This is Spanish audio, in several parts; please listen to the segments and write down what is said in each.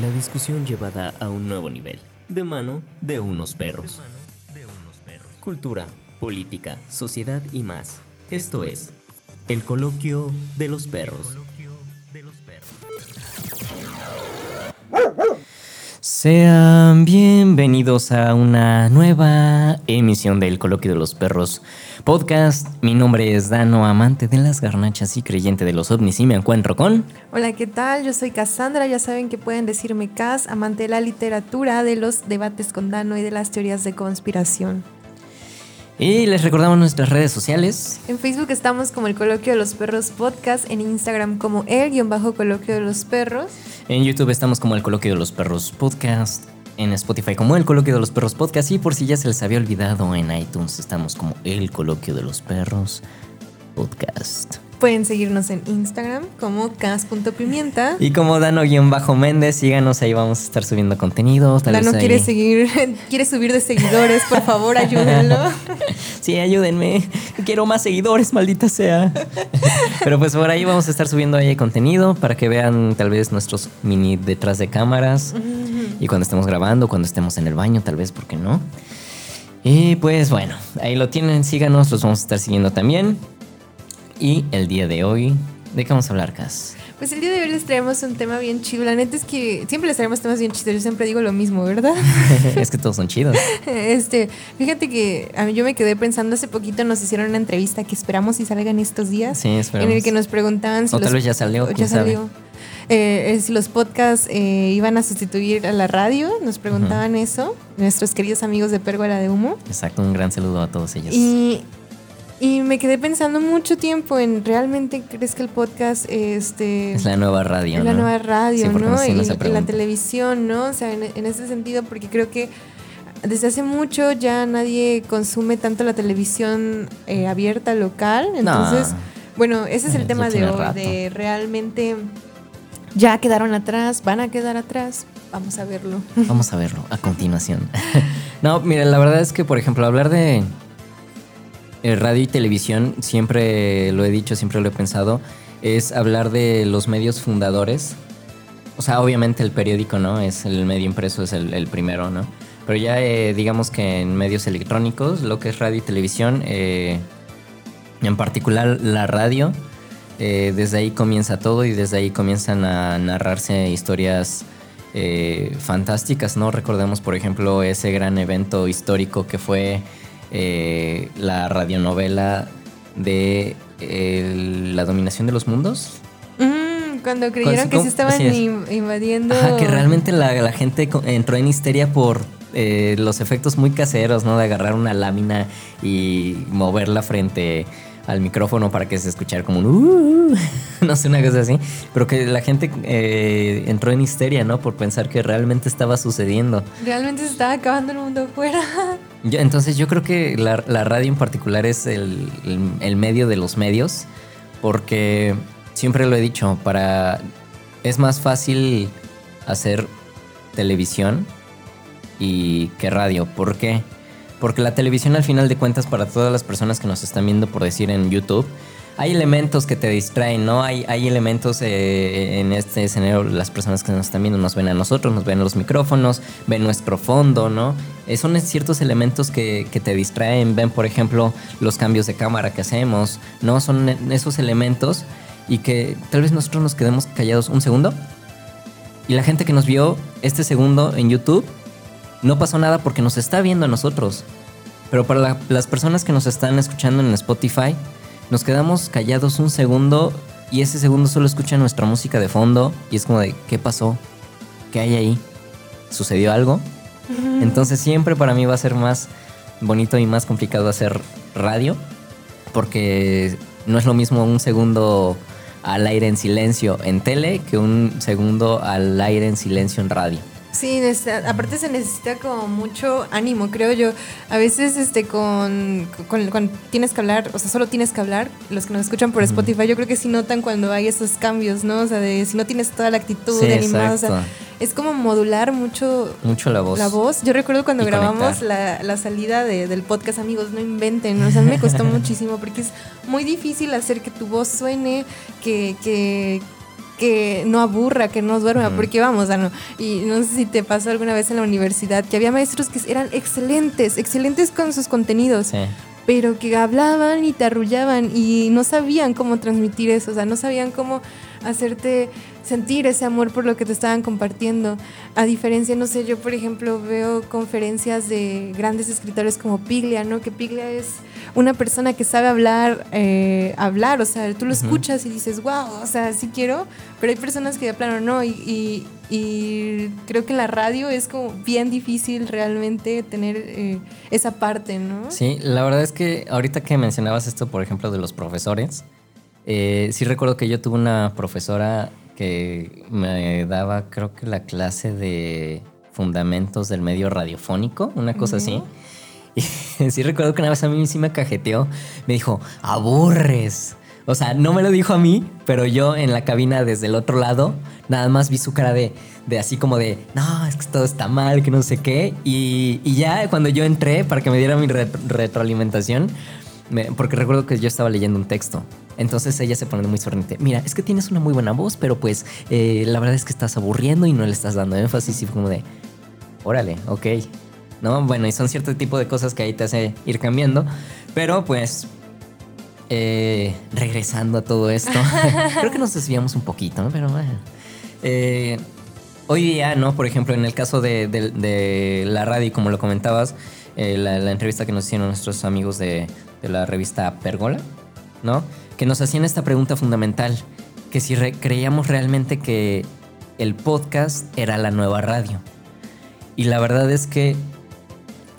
La discusión llevada a un nuevo nivel, de mano de unos perros. Cultura, política, sociedad y más. Esto es el coloquio de los perros. Sean bienvenidos a una nueva emisión del Coloquio de los Perros podcast. Mi nombre es Dano, amante de las garnachas y creyente de los ovnis y me encuentro con... Hola, ¿qué tal? Yo soy Cassandra, ya saben que pueden decirme Cas, amante de la literatura, de los debates con Dano y de las teorías de conspiración. Y les recordamos nuestras redes sociales. En Facebook estamos como el Coloquio de los Perros Podcast, en Instagram como el-coloquio de los perros. En YouTube estamos como el Coloquio de los Perros Podcast. En Spotify como el Coloquio de los Perros Podcast. Y por si ya se les había olvidado, en iTunes estamos como el Coloquio de los Perros Podcast. Pueden seguirnos en Instagram como cas.pimienta. Y como Dano-Méndez, síganos, ahí vamos a estar subiendo contenido. Tal Dano quiere seguir, quiere subir de seguidores, por favor, ayúdenlo. sí, ayúdenme. Quiero más seguidores, maldita sea. Pero pues por ahí vamos a estar subiendo ahí contenido para que vean tal vez nuestros mini detrás de cámaras. Y cuando estemos grabando, cuando estemos en el baño, tal vez, ¿por qué no? Y pues bueno, ahí lo tienen, síganos, los vamos a estar siguiendo también. Y el día de hoy, ¿de qué vamos a hablar, Cas? Pues el día de hoy les traemos un tema bien chido. La neta es que siempre les traemos temas bien chidos. Yo siempre digo lo mismo, ¿verdad? es que todos son chidos. Este, fíjate que a mí yo me quedé pensando hace poquito nos hicieron una entrevista que esperamos y salgan estos días. Sí, esperamos. En el que nos preguntaban si o tal vez ya salió. Ya salió. Eh, si los podcasts eh, iban a sustituir a la radio, nos preguntaban eso, nuestros queridos amigos de Pérgola de Humo. Exacto, un gran saludo a todos ellos. Y y me quedé pensando mucho tiempo en realmente crees que el podcast este es la nueva radio, es la nueva radio, ¿no? Y, la televisión, ¿no? O sea, en, ese sentido, porque creo que desde hace mucho ya nadie consume tanto la televisión eh, abierta local, entonces, bueno, ese es el tema de hoy, de realmente ya quedaron atrás, van a quedar atrás. Vamos a verlo. Vamos a verlo a continuación. no, mira, la verdad es que, por ejemplo, hablar de eh, radio y televisión, siempre lo he dicho, siempre lo he pensado, es hablar de los medios fundadores. O sea, obviamente el periódico, ¿no? Es el medio impreso, es el, primero, ¿no? Pero ya eh, digamos que en medios electrónicos, lo que es radio y televisión, eh, en particular la radio, desde ahí comienza todo y desde ahí comienzan a narrarse historias fantásticas, ¿no? Recordemos, por ejemplo, ese gran evento histórico que fue eh, la radionovela de La dominación de los mundos. Mm, cuando creyeron que se estaban invadiendo. que realmente la, gente entró en histeria por eh, los efectos muy caseros, ¿no? De agarrar una lámina y moverla frente al micrófono para que se escuchara como un uh", no sé, una cosa así, pero que la gente eh, entró en histeria, ¿no? Por pensar que realmente estaba sucediendo. Realmente se estaba acabando el mundo afuera. entonces yo creo que la, radio en particular es el, medio de los medios, porque siempre lo he dicho, para es más fácil hacer televisión y que radio. ¿Por qué? Porque la televisión al final de cuentas para todas las personas que nos están viendo por decir en YouTube, hay elementos que te distraen, ¿no? Hay, hay elementos eh, en este escenario, las personas que nos están viendo nos ven a nosotros, nos ven los micrófonos, ven nuestro fondo, ¿no? Eh, son ciertos elementos que, que, te distraen, ven por ejemplo los cambios de cámara que hacemos, ¿no? Son esos elementos y que tal vez nosotros nos quedemos callados un segundo y la gente que nos vio este segundo en YouTube no pasó nada porque nos está viendo a nosotros. Pero para las personas que nos están escuchando en Spotify, nos quedamos callados un segundo y ese segundo solo escucha nuestra música de fondo y es como de, ¿qué pasó? ¿Qué hay ahí? ¿Sucedió algo? Entonces siempre para mí va a ser más bonito y más complicado hacer radio porque no es lo mismo un segundo al aire en silencio en tele que un segundo al aire en silencio en radio. Sí, aparte se necesita como mucho ánimo, creo yo. A veces este con, cuando tienes que hablar, o sea, solo tienes que hablar, los que nos escuchan por Spotify, yo creo que sí notan cuando hay esos cambios, ¿no? O sea, de si no tienes toda la actitud de animado, o sea, es como modular mucho mucho la voz. La voz. Yo recuerdo cuando grabamos la, la, salida del podcast, amigos, no inventen, o sea, me costó muchísimo porque es muy difícil hacer que tu voz suene, que, que que no aburra, que no duerma, porque vamos, no, y no sé si te pasó alguna vez en la universidad que había maestros que eran excelentes, excelentes con sus contenidos, pero que hablaban y te arrullaban y no sabían cómo transmitir eso, o sea, no sabían cómo hacerte sentir ese amor por lo que te estaban compartiendo. A diferencia, no sé, yo por ejemplo veo conferencias de grandes escritores como Piglia, ¿no? Que Piglia es una persona que sabe hablar, eh, hablar, o sea, tú lo escuchas y dices, wow, o sea, sí quiero, pero hay personas que de plano no, y, creo que la radio es como bien difícil realmente tener eh, esa parte, ¿no? Sí, la verdad es que ahorita que mencionabas esto, por ejemplo, de los profesores, eh, sí recuerdo que yo tuve una profesora que me daba, creo que la clase de fundamentos del medio radiofónico, una cosa así. Y sí recuerdo que una vez a mí sí me cajeteó, me dijo, aburres. O sea, no me lo dijo a mí, pero yo en la cabina desde el otro lado, nada más vi su cara de, de así como de, no, es que todo está mal, que no sé qué. Y, ya cuando yo entré para que me diera mi retroalimentación, porque recuerdo que yo estaba leyendo un texto entonces ella se pone muy sorprendente. Mira, es que tienes una muy buena voz, pero pues eh, la verdad es que estás aburriendo y no le estás dando énfasis y como de, órale, ok. ¿No? Bueno, y son cierto tipo de cosas que ahí te hace ir cambiando. Pero pues, eh, regresando a todo esto, creo que nos desviamos un poquito, ¿no? Pero bueno. Eh, hoy día, ¿no? Por ejemplo, en el caso de, la radio, como lo comentabas, la, entrevista que nos hicieron nuestros amigos de, de la revista Pergola, ¿no? que nos hacían esta pregunta fundamental, que si creíamos realmente que el podcast era la nueva radio. Y la verdad es que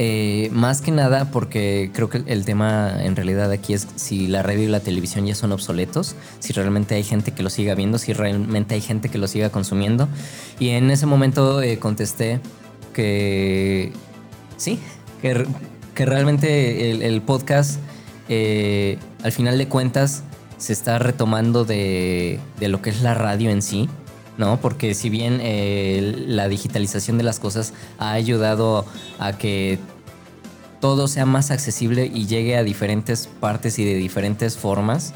eh, más que nada, porque creo que el tema en realidad aquí es si la radio y la televisión ya son obsoletos, si realmente hay gente que lo siga viendo, si realmente hay gente que lo siga consumiendo. Y en ese momento eh, contesté que sí, que, realmente el, podcast, eh, al final de cuentas, se está retomando de, lo que es la radio en sí, ¿no? Porque si bien la digitalización de las cosas ha ayudado a que todo sea más accesible y llegue a diferentes partes y de diferentes formas,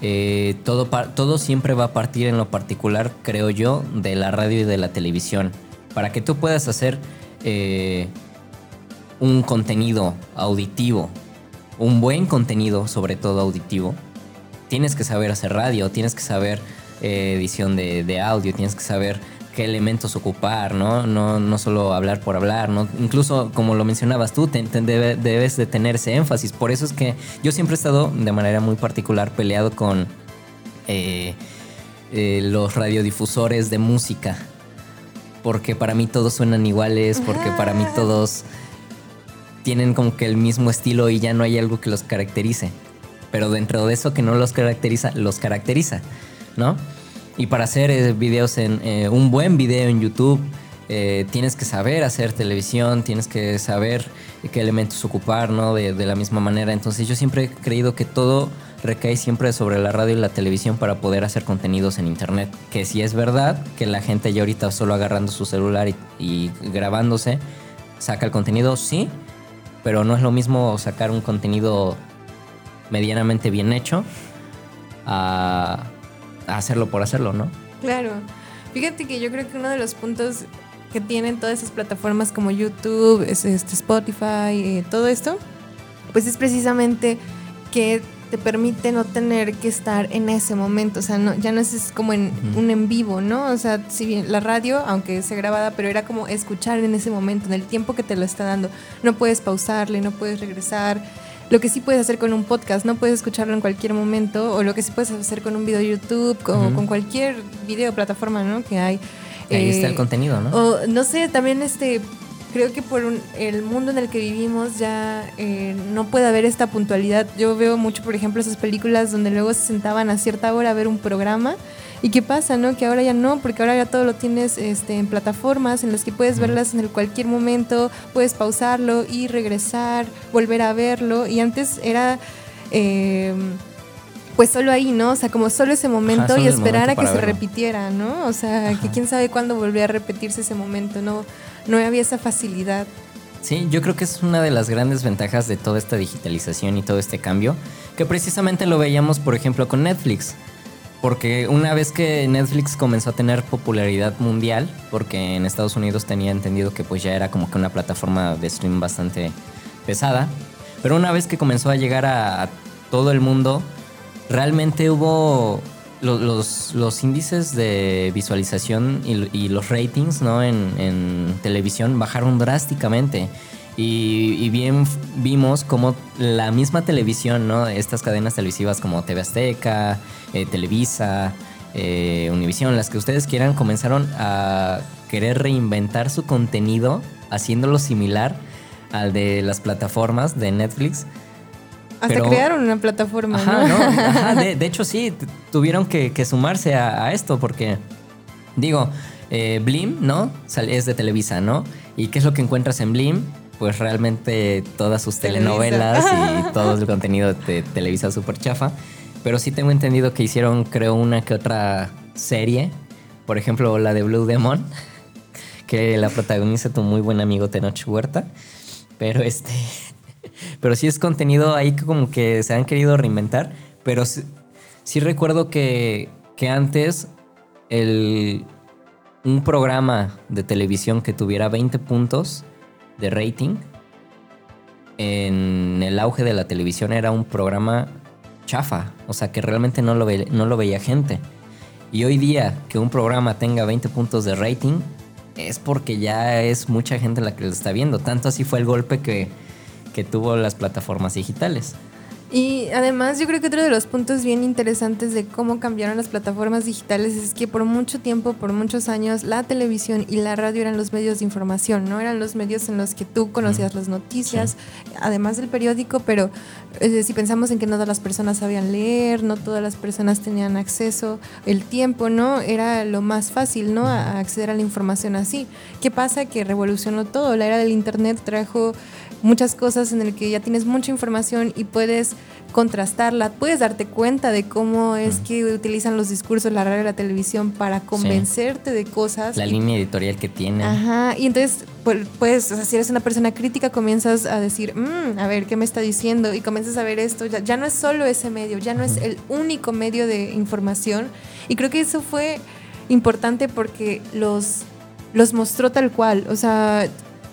eh, todo, todo siempre va a partir en lo particular, creo yo, de la radio y de la televisión. Para que tú puedas hacer eh, un contenido auditivo, un buen contenido, sobre todo auditivo, tienes que saber hacer radio, tienes que saber eh, edición de, audio, tienes que saber qué elementos ocupar, ¿no? No, no solo hablar por hablar, ¿no? Incluso, como lo mencionabas tú, debes de tener ese énfasis. Por eso es que yo siempre he estado de manera muy particular peleado con eh, eh, los radiodifusores de música. Porque para mí todos suenan iguales, porque para mí todos tienen como que el mismo estilo y ya no hay algo que los caracterice pero dentro de eso que no los caracteriza, los caracteriza, ¿no? Y para hacer eh, videos en eh, un buen video en YouTube, eh, tienes que saber hacer televisión, tienes que saber qué elementos ocupar, ¿no? De, la misma manera. Entonces yo siempre he creído que todo recae siempre sobre la radio y la televisión para poder hacer contenidos en internet. Que si es verdad que la gente ya ahorita solo agarrando su celular y, y grabándose saca el contenido, sí, pero no es lo mismo sacar un contenido medianamente bien hecho a, hacerlo por hacerlo, ¿no? Claro. Fíjate que yo creo que uno de los puntos que tienen todas esas plataformas como YouTube, este, Spotify, eh, todo esto, pues es precisamente que te permite no tener que estar en ese momento, o sea, no, ya no es como en un en vivo, ¿no? O sea, si bien la radio, aunque sea grabada, pero era como escuchar en ese momento, en el tiempo que te lo está dando, no puedes pausarle, no puedes regresar, lo que sí puedes hacer con un podcast, no puedes escucharlo en cualquier momento, o lo que sí puedes hacer con un video de YouTube, con, con cualquier video plataforma, ¿no? Que hay. Ahí está el eh, contenido, ¿no? O no sé, también este creo que por el mundo en el que vivimos ya eh, no puede haber esta puntualidad. Yo veo mucho, por ejemplo, esas películas donde luego se sentaban a cierta hora a ver un programa ¿Y qué pasa, no? Que ahora ya no, porque ahora ya todo lo tienes este, en plataformas en las que puedes verlas en cualquier momento, puedes pausarlo y regresar, volver a verlo. Y antes era... Em, pues solo ahí, ¿no? O sea, como solo ese momento y esperar a que se repitiera, ¿no? O sea, que quién sabe cuándo volvía a repetirse ese momento, no, no había esa facilidad. Sí, yo creo que es una de las grandes ventajas de toda esta digitalización y todo este cambio, que precisamente lo veíamos, por ejemplo, con Netflix. Porque una vez que Netflix comenzó a tener popularidad mundial, porque en Estados Unidos tenía entendido que pues ya era como que una plataforma de stream bastante pesada, pero una vez que comenzó a llegar a, todo el mundo, realmente hubo los, los, índices de visualización y, los ratings ¿no? en, televisión bajaron drásticamente. Y, bien vimos como la misma televisión, ¿no? Estas cadenas televisivas como TV Azteca, eh, Televisa, eh, Univisión, las que ustedes quieran, comenzaron a querer reinventar su contenido haciéndolo similar al de las plataformas de Netflix. Hasta crearon una plataforma, ¿no? de, hecho, sí, tuvieron que, sumarse a, esto porque, digo, eh, Blim, ¿no? Es de Televisa, ¿no? ¿Y qué es lo que encuentras en Blim? Pues realmente todas sus telenovelas y todo el contenido de Televisa super chafa. Pero sí tengo entendido que hicieron, creo, una que otra serie. Por ejemplo, la de Blue Demon, que la protagoniza tu muy buen amigo Tenoch Huerta. Pero este. Pero sí es contenido ahí que como que se han querido reinventar. Pero sí, recuerdo que, que antes el, un programa de televisión que tuviera 20 puntos de rating, en el auge de la televisión era un programa chafa, o sea que realmente no lo, veía gente. Y hoy día que un programa tenga 20 puntos de rating es porque ya es mucha gente la que lo está viendo. Tanto así fue el golpe que, que tuvo las plataformas digitales. Y además yo creo que otro de los puntos bien interesantes de cómo cambiaron las plataformas digitales es que por mucho tiempo, por muchos años, la televisión y la radio eran los medios de información, ¿no? Eran los medios en los que tú conocías las noticias, además del periódico, pero eh, si pensamos en que no todas las personas sabían leer, no todas las personas tenían acceso, el tiempo, ¿no? Era lo más fácil, ¿no? A acceder a la información así. ¿Qué pasa? Que revolucionó todo. La era del Internet trajo muchas cosas en el que ya tienes mucha información y puedes contrastarla, puedes darte cuenta de cómo es que utilizan los discursos, la radio y la televisión para convencerte de cosas. La línea editorial que tienen. Ajá, y entonces, pues, o sea, si eres una persona crítica, comienzas a decir, mm, a ver, ¿qué me está diciendo? Y comienzas a ver esto, ya, ya no es solo ese medio, ya no es el único medio de información. Y creo que eso fue importante porque los, los mostró tal cual, o sea,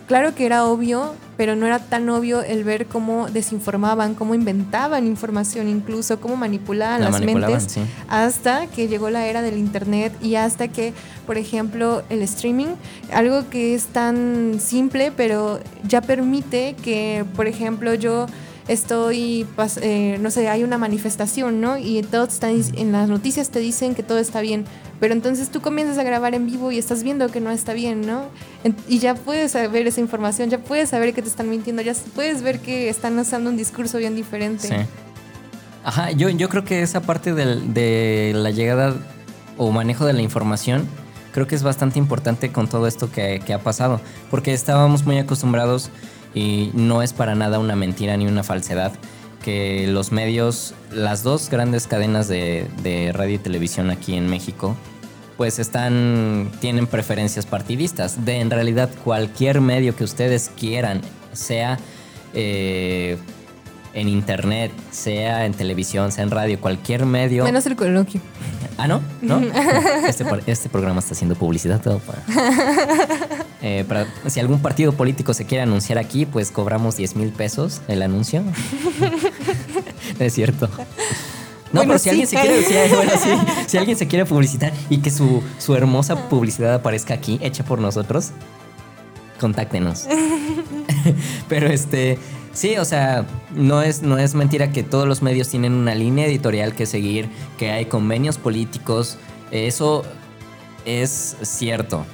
claro que era obvio pero no era tan obvio el ver cómo desinformaban, cómo inventaban información incluso, cómo manipulaban las mentes, hasta que llegó la era del Internet y hasta que, por ejemplo, el streaming, algo que es tan simple, pero ya permite que, por ejemplo, yo estoy, eh, no sé, hay una manifestación, ¿no? Y todos están, en las noticias te dicen que todo está bien, pero entonces tú comienzas a grabar en vivo y estás viendo que no está bien, ¿no? Y ya puedes saber esa información, ya puedes saber que te están mintiendo, ya puedes ver que están usando un discurso bien diferente. Sí. Ajá, yo, yo creo que esa parte de la llegada o manejo de la información creo que es bastante importante con todo esto que, ha pasado, porque estábamos muy acostumbrados y no es para nada una mentira ni una falsedad que los medios, las dos grandes cadenas de, de radio y televisión aquí en México, pues están, tienen preferencias partidistas. De en realidad cualquier medio que ustedes quieran, sea eh, en internet, sea en televisión, sea en radio, cualquier medio. Menos el coloquio. Ah, ¿no? ¿No? Este, este, programa está haciendo publicidad todo eh, para... si algún partido político se quiere anunciar aquí, pues cobramos 10 mil pesos el anuncio. es cierto. No, pero si alguien se quiere, si, alguien se quiere publicitar y que su, hermosa publicidad aparezca aquí, hecha por nosotros, contáctenos. pero este, sí, o sea, no es, no es mentira que todos los medios tienen una línea editorial que seguir, que hay convenios políticos. Eso es cierto.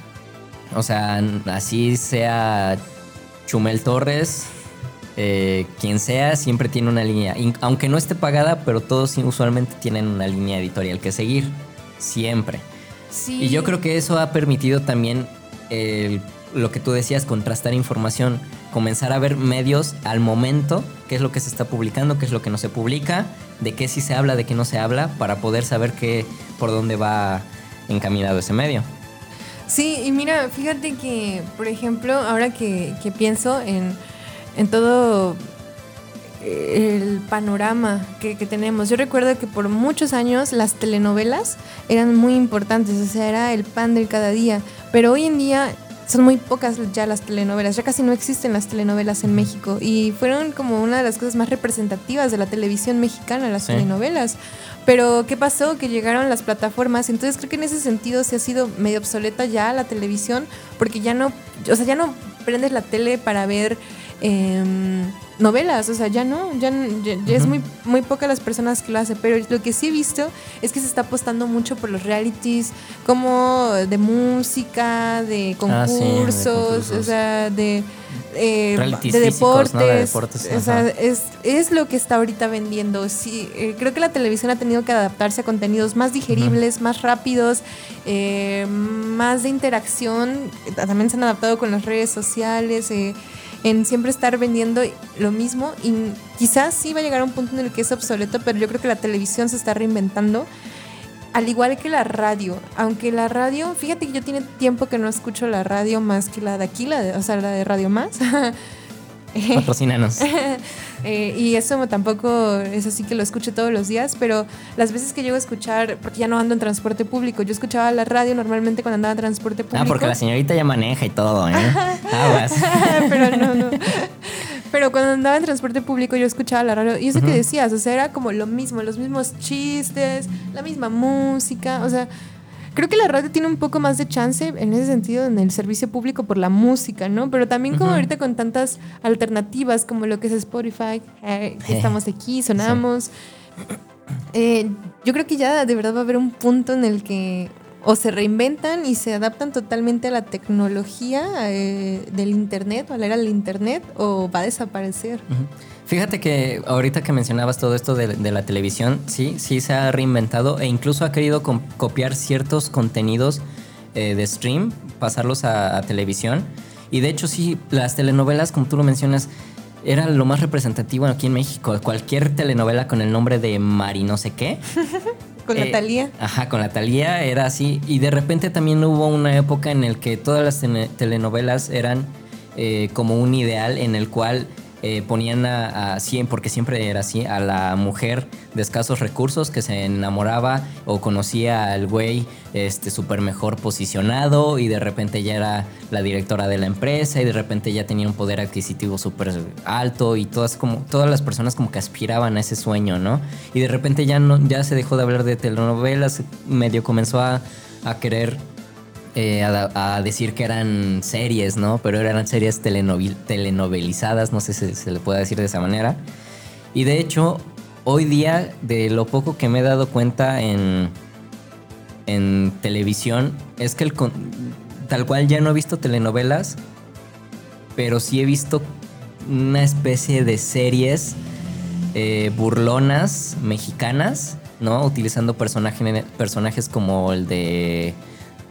O sea, así sea Chumel Torres, eh, quien sea siempre tiene una línea, aunque no esté pagada, pero todos usualmente tienen una línea editorial que seguir, siempre. Y yo creo que eso ha permitido también lo que tú decías, contrastar información, comenzar a ver medios al momento, qué es lo que se está publicando, qué es lo que no se publica, de qué sí se habla, de qué no se habla, para poder saber qué, por dónde va encaminado ese medio. Sí, y mira, fíjate que, por ejemplo, ahora que pienso en en todo el panorama que, tenemos. Yo recuerdo que por muchos años las telenovelas eran muy importantes, o sea, era el pan del cada día, pero hoy en día son muy pocas ya las telenovelas, ya casi no existen las telenovelas en México y fueron como una de las cosas más representativas de la televisión mexicana, las telenovelas. Pero ¿qué pasó? Que llegaron las plataformas, entonces creo que en ese sentido se ha sido medio obsoleta ya la televisión, porque ya no, o sea, ya no prendes la tele para ver Em, novelas, o sea, ya no, ya, ya, es muy, muy poca las personas que lo hacen, pero lo que sí he visto es que se está apostando mucho por los realities, como de música, de ah, concursos, o sea, de, eh, de deportes, o sea, es, es, lo que está ahorita vendiendo. Sí, eh, creo que la televisión ha tenido que adaptarse a contenidos más digeribles, más rápidos, eh, más de interacción, también se han adaptado con las redes sociales en siempre estar vendiendo lo mismo. Y quizás sí va a llegar a un punto en el que es obsoleto, pero yo creo que la televisión se está reinventando. Al igual que la radio, aunque la radio, fíjate que yo tiene tiempo que no escucho la radio más que la de aquí, la de, o sea, la de Radio Más. Patrocínanos. Eh, y eso tampoco es así que lo escucho todos los días, pero las veces que llego a escuchar, porque ya no ando en transporte público, yo escuchaba la radio normalmente cuando andaba en transporte público. Ah, porque la señorita ya maneja y todo, ¿eh? pero no, no. Pero cuando andaba en transporte público yo escuchaba la radio y eso que decías, o sea, era como lo mismo, los mismos chistes, la misma música, o sea, Creo que la radio tiene un poco más de chance en ese sentido en el servicio público por la música, ¿no? Pero también como ahorita con tantas alternativas como lo que es Spotify, eh, que estamos aquí, sonamos. Eh, yo creo que ya de verdad va a haber un punto en el que o se reinventan y se adaptan totalmente a la tecnología eh, del Internet o a la era del Internet o va a desaparecer. Fíjate que ahorita que mencionabas todo esto de, la televisión, sí, sí se ha reinventado e incluso ha querido copiar ciertos contenidos eh, de stream, pasarlos a, televisión. Y de hecho sí, las telenovelas, como tú lo mencionas, era lo más representativo aquí en México. Cualquier telenovela con el nombre de Mari no sé qué. con la eh, Talía. Ajá, con la Talía era así. Y de repente también hubo una época en la que todas las telenovelas eran eh, como un ideal en el cual eh, ponían a, a, porque siempre era así, a la mujer de escasos recursos que se enamoraba o conocía al güey este súper mejor posicionado y de repente ya era la directora de la empresa y de repente ya tenía un poder adquisitivo súper alto y todas como todas las personas como que aspiraban a ese sueño, ¿no? Y de repente ya no ya se dejó de hablar de telenovelas, medio comenzó a, a querer eh, a, decir que eran series, ¿no? Pero eran series telenovelizadas, no sé si se le puede decir de esa manera. Y de hecho, hoy día, de lo poco que me he dado cuenta en, en televisión, es que el, tal cual ya no he visto telenovelas, pero sí he visto una especie de series eh, burlonas mexicanas, ¿no? Utilizando personajes como el de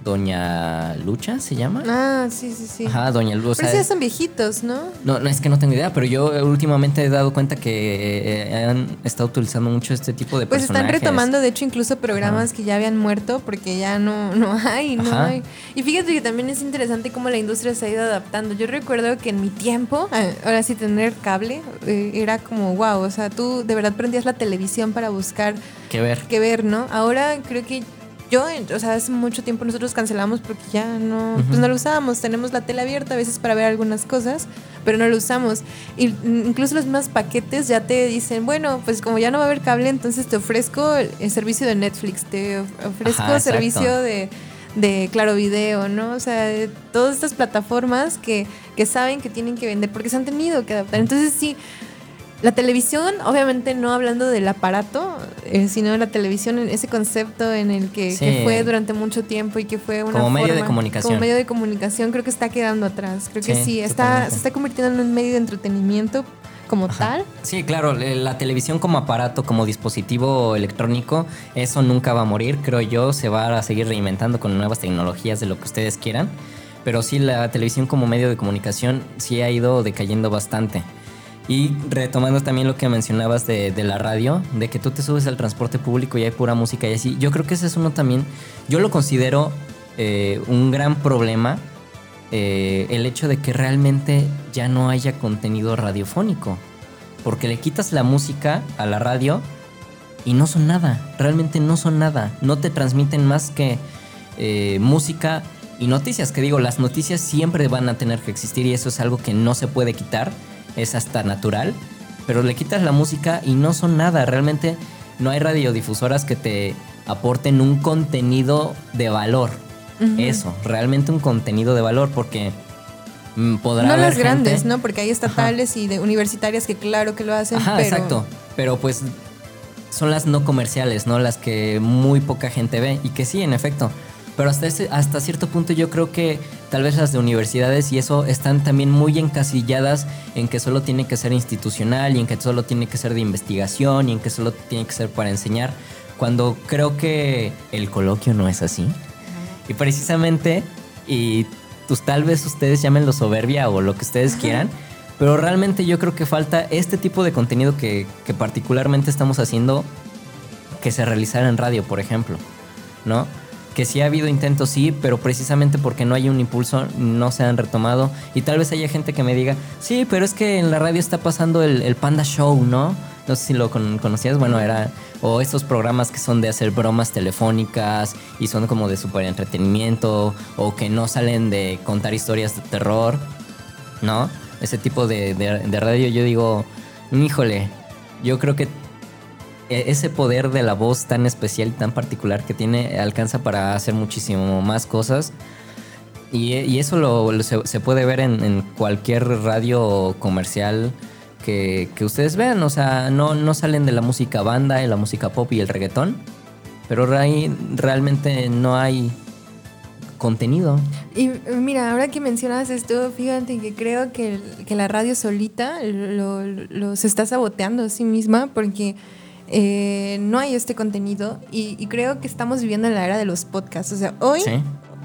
Doña Lucha se llama. Ah, sí, sí, sí. Ajá, Doña Lucha. Pero sí son viejitos, ¿no? ¿no? No, es que no tengo idea, pero yo últimamente he dado cuenta que eh, han estado utilizando mucho este tipo de personajes. Pues están retomando, de hecho, incluso programas que ya habían muerto porque ya no, no hay, no hay. Y fíjate que también es interesante cómo la industria se ha ido adaptando. Yo recuerdo que en mi tiempo, ah, ahora sí tener cable, eh, era como, wow, o sea, tú de verdad prendías la televisión para buscar... Qué ver. Qué ver, ¿no? Ahora creo que yo, o sea, hace mucho tiempo nosotros cancelamos porque ya no, pues no lo usábamos. Tenemos la tele abierta a veces para ver algunas cosas, pero no lo usamos. Y incluso los mismos paquetes ya te dicen, bueno, pues como ya no va a haber cable, entonces te ofrezco el servicio de Netflix, te ofrezco servicio de, de Claro Video, ¿no? O sea, de todas estas plataformas que, que saben que tienen que vender porque se han tenido que adaptar. Entonces sí la televisión, obviamente no hablando del aparato, eh, sino la televisión, en ese concepto en el que, fue durante mucho tiempo y que fue una como medio de comunicación. Como medio de comunicación, creo que está quedando atrás. Creo que sí, está, se está convirtiendo en un medio de entretenimiento como tal. Sí, claro, la televisión como aparato, como dispositivo electrónico, eso nunca va a morir, creo yo, se va a seguir reinventando con nuevas tecnologías de lo que ustedes quieran. Pero sí, la televisión como medio de comunicación sí ha ido decayendo bastante. Y retomando también lo que mencionabas de, la radio, de que tú te subes al transporte público y hay pura música y así, yo creo que ese es uno también, yo lo considero eh, un gran problema, eh, el hecho de que realmente ya no haya contenido radiofónico. porque le quitas la música a la radio y no son nada, realmente no son nada, no te transmiten más que eh, música y noticias, que digo, las noticias siempre van a tener que existir y eso es algo que no se puede quitar, es hasta natural, pero le quitas la música y no son nada, realmente no hay radiodifusoras que te aporten un contenido de valor. Eso, realmente un contenido de valor, porque mm, podrá No las grandes, ¿no? Porque hay estatales y de universitarias que claro que lo hacen. Ajá, exacto. Pero pues son las no comerciales, ¿no? Las que muy poca gente ve. Y que sí, en efecto. Pero hasta, ese, hasta cierto punto yo creo que tal vez las de universidades y eso están también muy encasilladas en que solo tiene que ser institucional y en que solo tiene que ser de investigación y en que solo tiene que ser para enseñar, cuando creo que el coloquio no es así. Y precisamente, y pues tal vez ustedes llámenlo soberbia o lo que ustedes quieran, pero realmente yo creo que falta este tipo de contenido que, que particularmente estamos haciendo que se realizara en radio, por ejemplo, ¿no? Que sí ha habido intentos, sí, pero precisamente porque no hay un impulso no se han retomado. Y tal vez haya gente que me diga, sí, pero es que en la radio está pasando el, Panda Show, ¿no? No sé si lo conocías, bueno, era... O estos programas que son de hacer bromas telefónicas y son como de super entretenimiento, o que no salen de contar historias de terror, ¿no? Ese tipo de, de radio, yo digo, híjole, yo creo que ese poder de la voz tan especial y tan particular que tiene alcanza para hacer muchísimo más cosas. Y, eso lo, se, puede ver en, cualquier radio comercial que, ustedes vean. O sea, no, no salen de la música banda, y la música pop y el reggaetón. Pero ahí realmente no hay contenido. Y mira, ahora que mencionas esto, fíjate que creo que, la radio solita lo, se está saboteando a sí misma porque eh, no hay este contenido y, creo que estamos viviendo en la era de los podcasts. O sea, hoy,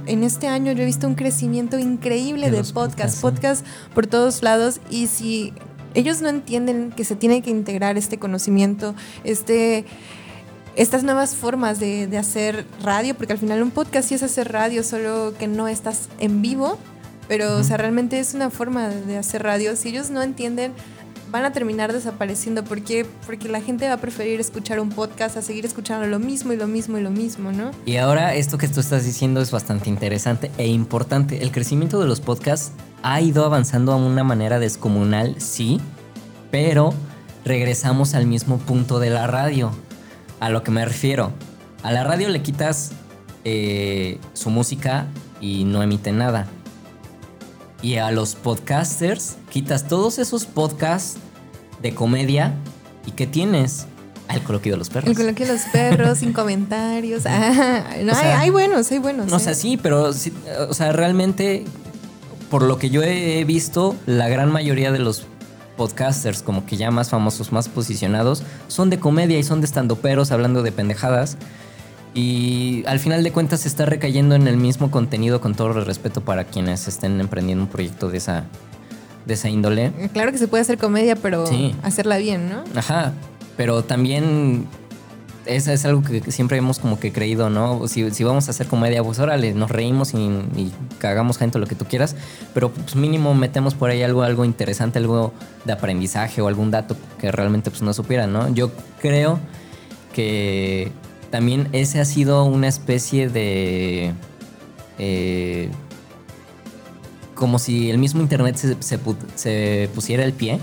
en este año, yo he visto un crecimiento increíble de, podcasts, podcasts por todos lados y si ellos no entienden que se tiene que integrar este conocimiento, este estas nuevas formas de, hacer radio, porque al final un podcast sí es hacer radio, solo que no estás en vivo, pero o sea, realmente es una forma de hacer radio. Si ellos no entienden van a terminar desapareciendo. ¿Por qué? Porque la gente va a preferir escuchar un podcast a seguir escuchando lo mismo y lo mismo y lo mismo, ¿no? Y ahora esto que tú estás diciendo es bastante interesante e importante. El crecimiento de los podcasts ha ido avanzando a una manera descomunal, sí, pero regresamos al mismo punto de la radio. A lo que me refiero. A la radio le quitas eh, su música y no emite nada. Y a los podcasters, quitas todos esos podcasts de comedia y ¿qué tienes? El coloquio de los perros. El coloquio de los perros, sin comentarios. Ah, no, hay, buenos, hay buenos. No, sé, sí, pero o sea, realmente, por lo que yo he visto, la gran mayoría de los podcasters, como que ya más famosos, más posicionados, son de comedia y son de estandoperos hablando de pendejadas. Y al final de cuentas se está recayendo en el mismo contenido con todo el respeto para quienes estén emprendiendo un proyecto de esa, de esa índole. Claro que se puede hacer comedia, pero hacerla bien, ¿no? Ajá, pero también eso es algo que siempre hemos como que creído, ¿no? Si, vamos a hacer comedia, pues órale, nos reímos y, cagamos gente lo que tú quieras, pero pues mínimo metemos por ahí algo, algo interesante, algo de aprendizaje o algún dato que realmente pues no supieran, ¿no? Yo creo que también ese ha sido una especie de... Eh, como si el mismo Internet se, pusiera el pie,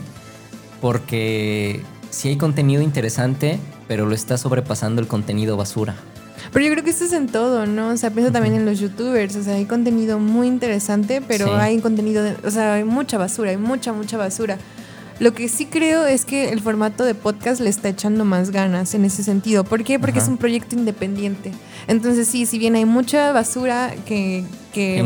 porque sí hay contenido interesante, pero lo está sobrepasando el contenido basura. Pero yo creo que esto es en todo, ¿no? O sea, pienso también en los youtubers, o sea, hay contenido muy interesante, pero hay contenido, de, o sea, hay mucha basura, hay mucha, mucha basura. Lo que sí creo es que el formato de podcast le está echando más ganas en ese sentido. ¿Por qué? Porque es un proyecto independiente. Entonces sí, si bien hay mucha basura que,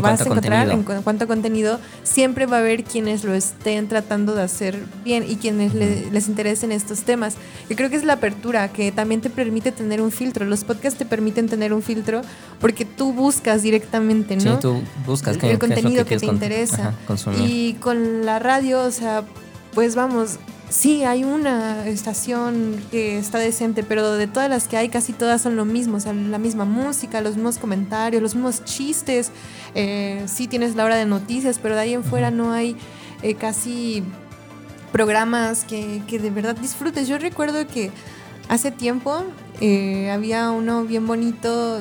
vas a encontrar en cuanto a contenido, siempre va a haber quienes lo estén tratando de hacer bien y quienes les interesen estos temas. Yo creo que es la apertura que también te permite tener un filtro. Los podcasts te permiten tener un filtro porque tú buscas directamente, ¿no? Sí, tú buscas el, contenido que, te interesa. y con la radio, o sea, pues vamos, sí, hay una estación que está decente, pero de todas las que hay, casi todas son lo mismo, o sea, la misma música, los mismos comentarios, los mismos chistes. Eh, sí tienes la hora de noticias, pero de ahí en fuera no hay eh, casi programas que, que de verdad disfrutes. Yo recuerdo que hace tiempo eh, había uno bien bonito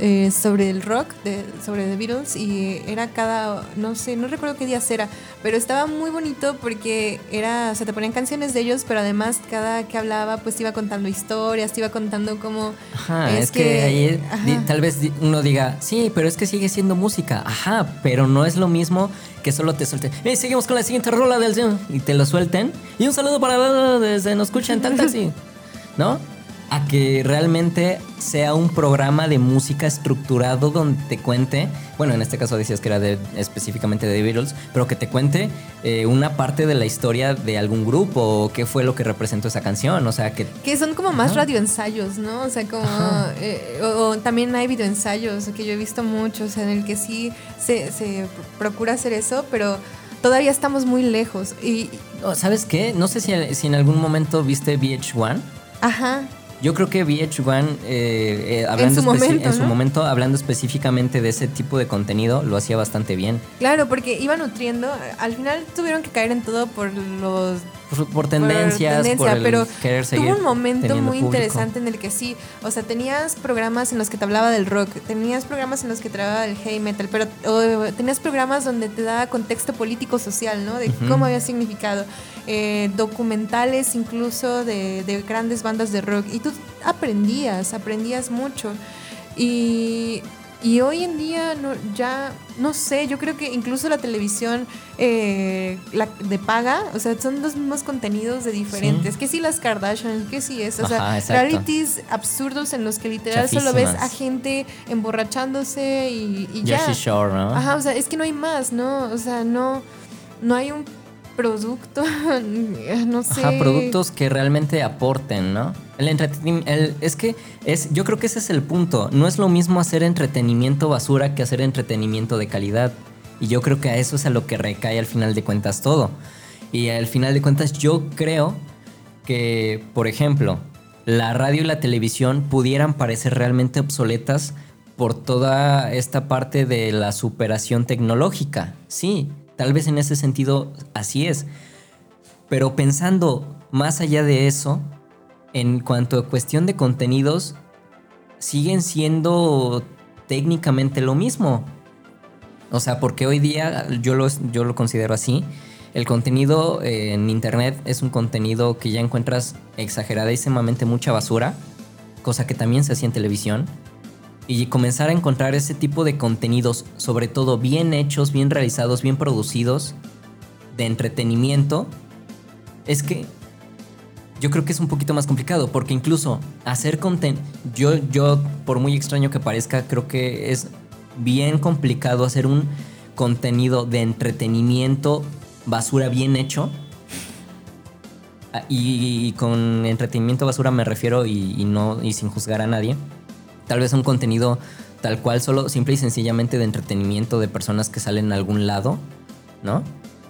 eh, sobre el rock, de, sobre The Beatles, y era cada, no sé, no recuerdo qué días era, pero estaba muy bonito porque era, o sea, te ponían canciones de ellos, pero además cada que hablaba, pues te iba contando historias, te iba contando cómo... Ajá, es, que, ahí tal vez uno diga, sí, pero es que sigue siendo música, ajá, pero no es lo mismo que solo te suelten, hey, seguimos con la siguiente rola del... y te lo suelten, y un saludo para desde nos escuchan tal taxi, ¿no? a que realmente sea un programa de música estructurado donde te cuente, bueno, en este caso decías que era de, específicamente de The Beatles, pero que te cuente eh, una parte de la historia de algún grupo o qué fue lo que representó esa canción, o sea, que... Que son como más radioensayos, ¿no? O sea, como... Eh, o, también hay videoensayos, que yo he visto muchos, en el que sí se, se procura hacer eso, pero todavía estamos muy lejos. Y, ¿Sabes qué? No sé si, si en algún momento viste VH1. Ajá. Yo creo que VH1, eh, eh, hablando en, su, momento, hablando específicamente de ese tipo de contenido, lo hacía bastante bien. Claro, porque iba nutriendo. Al final tuvieron que caer en todo por los por, tendencias, por, pero tuvo un momento muy interesante en el que sí, o sea, tenías programas en los que te hablaba del rock, tenías programas en los que te hablaba del heavy metal, pero tenías programas donde te daba contexto político social, ¿no? De cómo había significado, eh, documentales incluso de, de grandes bandas de rock y tú aprendías, aprendías mucho y y hoy en día no, ya, no sé, yo creo que incluso la televisión eh, la de paga, o sea, son los mismos contenidos de diferentes. Que si las Kardashian, que si es, o sea, realities absurdos en los que literal solo ves a gente emborrachándose y, y ya. Shore, ¿no? Ajá, o sea, es que no hay más, ¿no? O sea, no, no hay un producto, no sé. Ajá, productos que realmente aporten, ¿no? El entretenimiento, es que es, yo creo que ese es el punto. No es lo mismo hacer entretenimiento basura que hacer entretenimiento de calidad. Y yo creo que a eso es a lo que recae al final de cuentas todo. Y al final de cuentas yo creo que, por ejemplo, la radio y la televisión pudieran parecer realmente obsoletas por toda esta parte de la superación tecnológica. Sí, Tal vez en ese sentido así es. Pero pensando más allá de eso, en cuanto a cuestión de contenidos, siguen siendo técnicamente lo mismo. O sea, porque hoy día yo lo, yo lo considero así. El contenido en internet es un contenido que ya encuentras exageradísimamente mucha basura, cosa que también se hacía en televisión y comenzar a encontrar ese tipo de contenidos, sobre todo bien hechos, bien realizados, bien producidos, de entretenimiento, es que yo creo que es un poquito más complicado, porque incluso hacer contenido, yo, yo, por muy extraño que parezca, creo que es bien complicado hacer un contenido de entretenimiento basura bien hecho. Ah, y, con entretenimiento basura me refiero y, no y sin juzgar a nadie tal vez un contenido tal cual, solo simple y sencillamente de entretenimiento de personas que salen a algún lado, ¿no?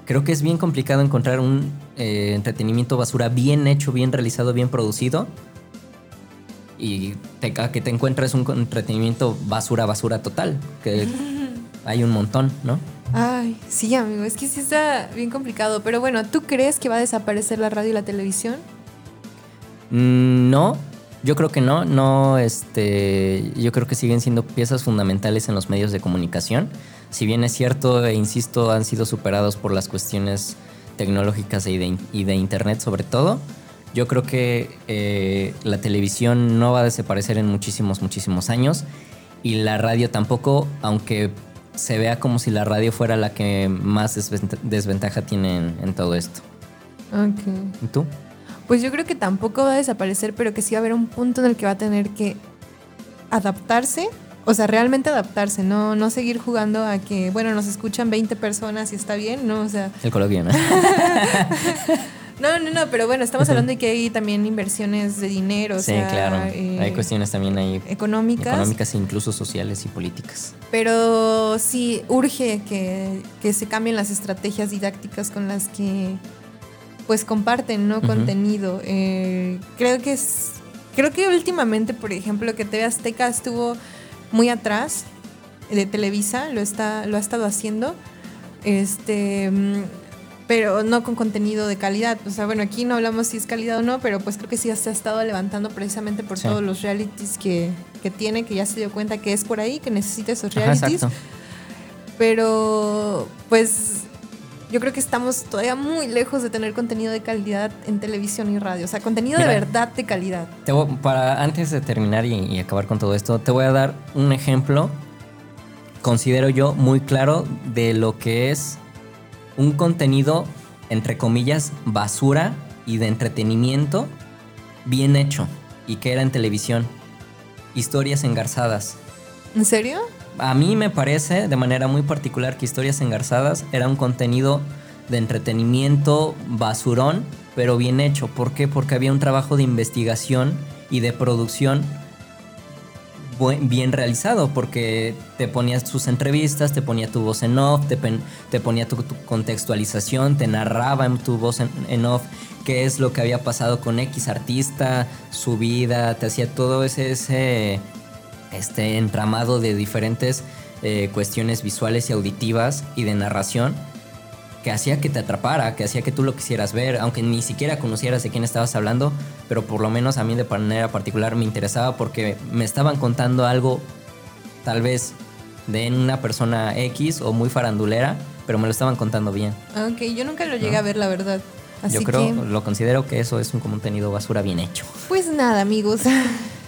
Creo que es bien complicado encontrar un eh, entretenimiento basura bien hecho, bien realizado, bien producido. Y que te encuentres un entretenimiento basura, basura total. Que hay un montón, ¿no? Ay, sí, amigo, es que sí está bien complicado. Pero bueno, ¿tú crees que va a desaparecer la radio y la televisión? Mm, no, yo creo que no, no, este, yo creo que siguen siendo piezas fundamentales en los medios de comunicación. Si bien es cierto, e insisto, han sido superados por las cuestiones tecnológicas y de, internet sobre todo, yo creo que eh, la televisión no va a desaparecer en muchísimos, muchísimos años y la radio tampoco, aunque se vea como si la radio fuera la que más desventaja tiene en, en todo esto. Ok. ¿Y tú? Pues yo creo que tampoco va a desaparecer, pero que sí va a haber un punto en el que va a tener que adaptarse, o sea, realmente adaptarse, no, no seguir jugando a que, bueno, nos escuchan 20 personas y está bien, ¿no? O sea... El coloquio, ¿no? no, no, no, pero bueno, estamos hablando de que hay también inversiones de dinero, sí, claro. hay eh, cuestiones también ahí económicas. Económicas e incluso sociales y políticas. Pero sí, urge que, que se cambien las estrategias didácticas con las que pues comparten, ¿no? Contenido. Eh, creo que es. Creo que últimamente, por ejemplo, que TV Azteca estuvo muy atrás de Televisa, lo está, lo ha estado haciendo. Este. Pero no con contenido de calidad. O sea, bueno, aquí no hablamos si es calidad o no, pero pues creo que sí se ha estado levantando precisamente por todos los realities que, que, tiene, que ya se dio cuenta que es por ahí, que necesita esos realities. pero pues yo creo que estamos todavía muy lejos de tener contenido de calidad en televisión y radio. O sea, contenido de verdad de calidad. para antes de terminar y acabar con todo esto, te voy a dar un ejemplo, considero yo, muy claro de lo que es un contenido, entre comillas, basura y de entretenimiento bien hecho y que era en televisión. Historias engarzadas. ¿En serio? A mí me parece de manera muy particular que Historias engarzadas era un contenido de entretenimiento basurón, pero bien hecho. ¿Por qué? Porque había un trabajo de investigación y de producción bien realizado porque te ponías sus entrevistas, te ponía tu voz en off, te, ponía tu, contextualización, te narraba en tu voz en, off qué es lo que había pasado con X artista, su vida, te hacía todo ese, este entramado de diferentes eh, cuestiones visuales y auditivas y de narración que hacía que te atrapara, que hacía que tú lo quisieras ver, aunque ni siquiera conocieras de quién estabas hablando, pero por lo menos a mí de manera particular me interesaba porque me estaban contando algo tal vez de una persona X o muy farandulera, pero me lo estaban contando bien. Ok, yo nunca lo llegué a ver, la verdad. yo creo, lo considero que eso es un contenido basura bien hecho. Pues nada, amigos.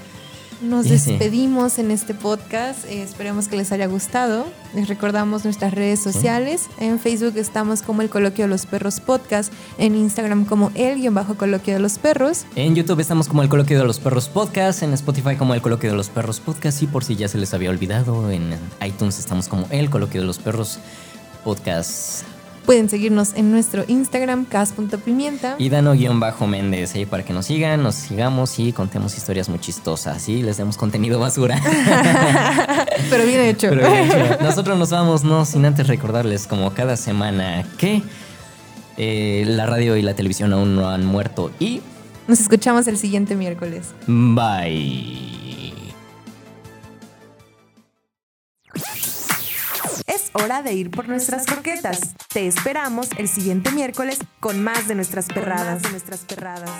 Nos despedimos en este podcast. Eh, esperemos que les haya gustado. Les recordamos nuestras redes sociales. En Facebook estamos como el Coloquio de los Perros Podcast. En Instagram como el-coloquio de los perros. En YouTube estamos como el Coloquio de los Perros Podcast. En Spotify como el Coloquio de los Perros Podcast. Y por si ya se les había olvidado, en iTunes estamos como el Coloquio de los Perros Podcast. Pueden seguirnos en nuestro Instagram, cas.pimienta. Y Dano-Méndez, ahí para que nos sigan, nos sigamos y contemos historias muy chistosas y les demos contenido basura. Pero bien hecho. Nosotros nos vamos, no sin antes recordarles, como cada semana, que eh, la radio y la televisión aún no han muerto y... Nos escuchamos el siguiente miércoles. Bye. hora de ir por nuestras croquetas. Te esperamos el siguiente miércoles con más de nuestras perradas. de nuestras perradas.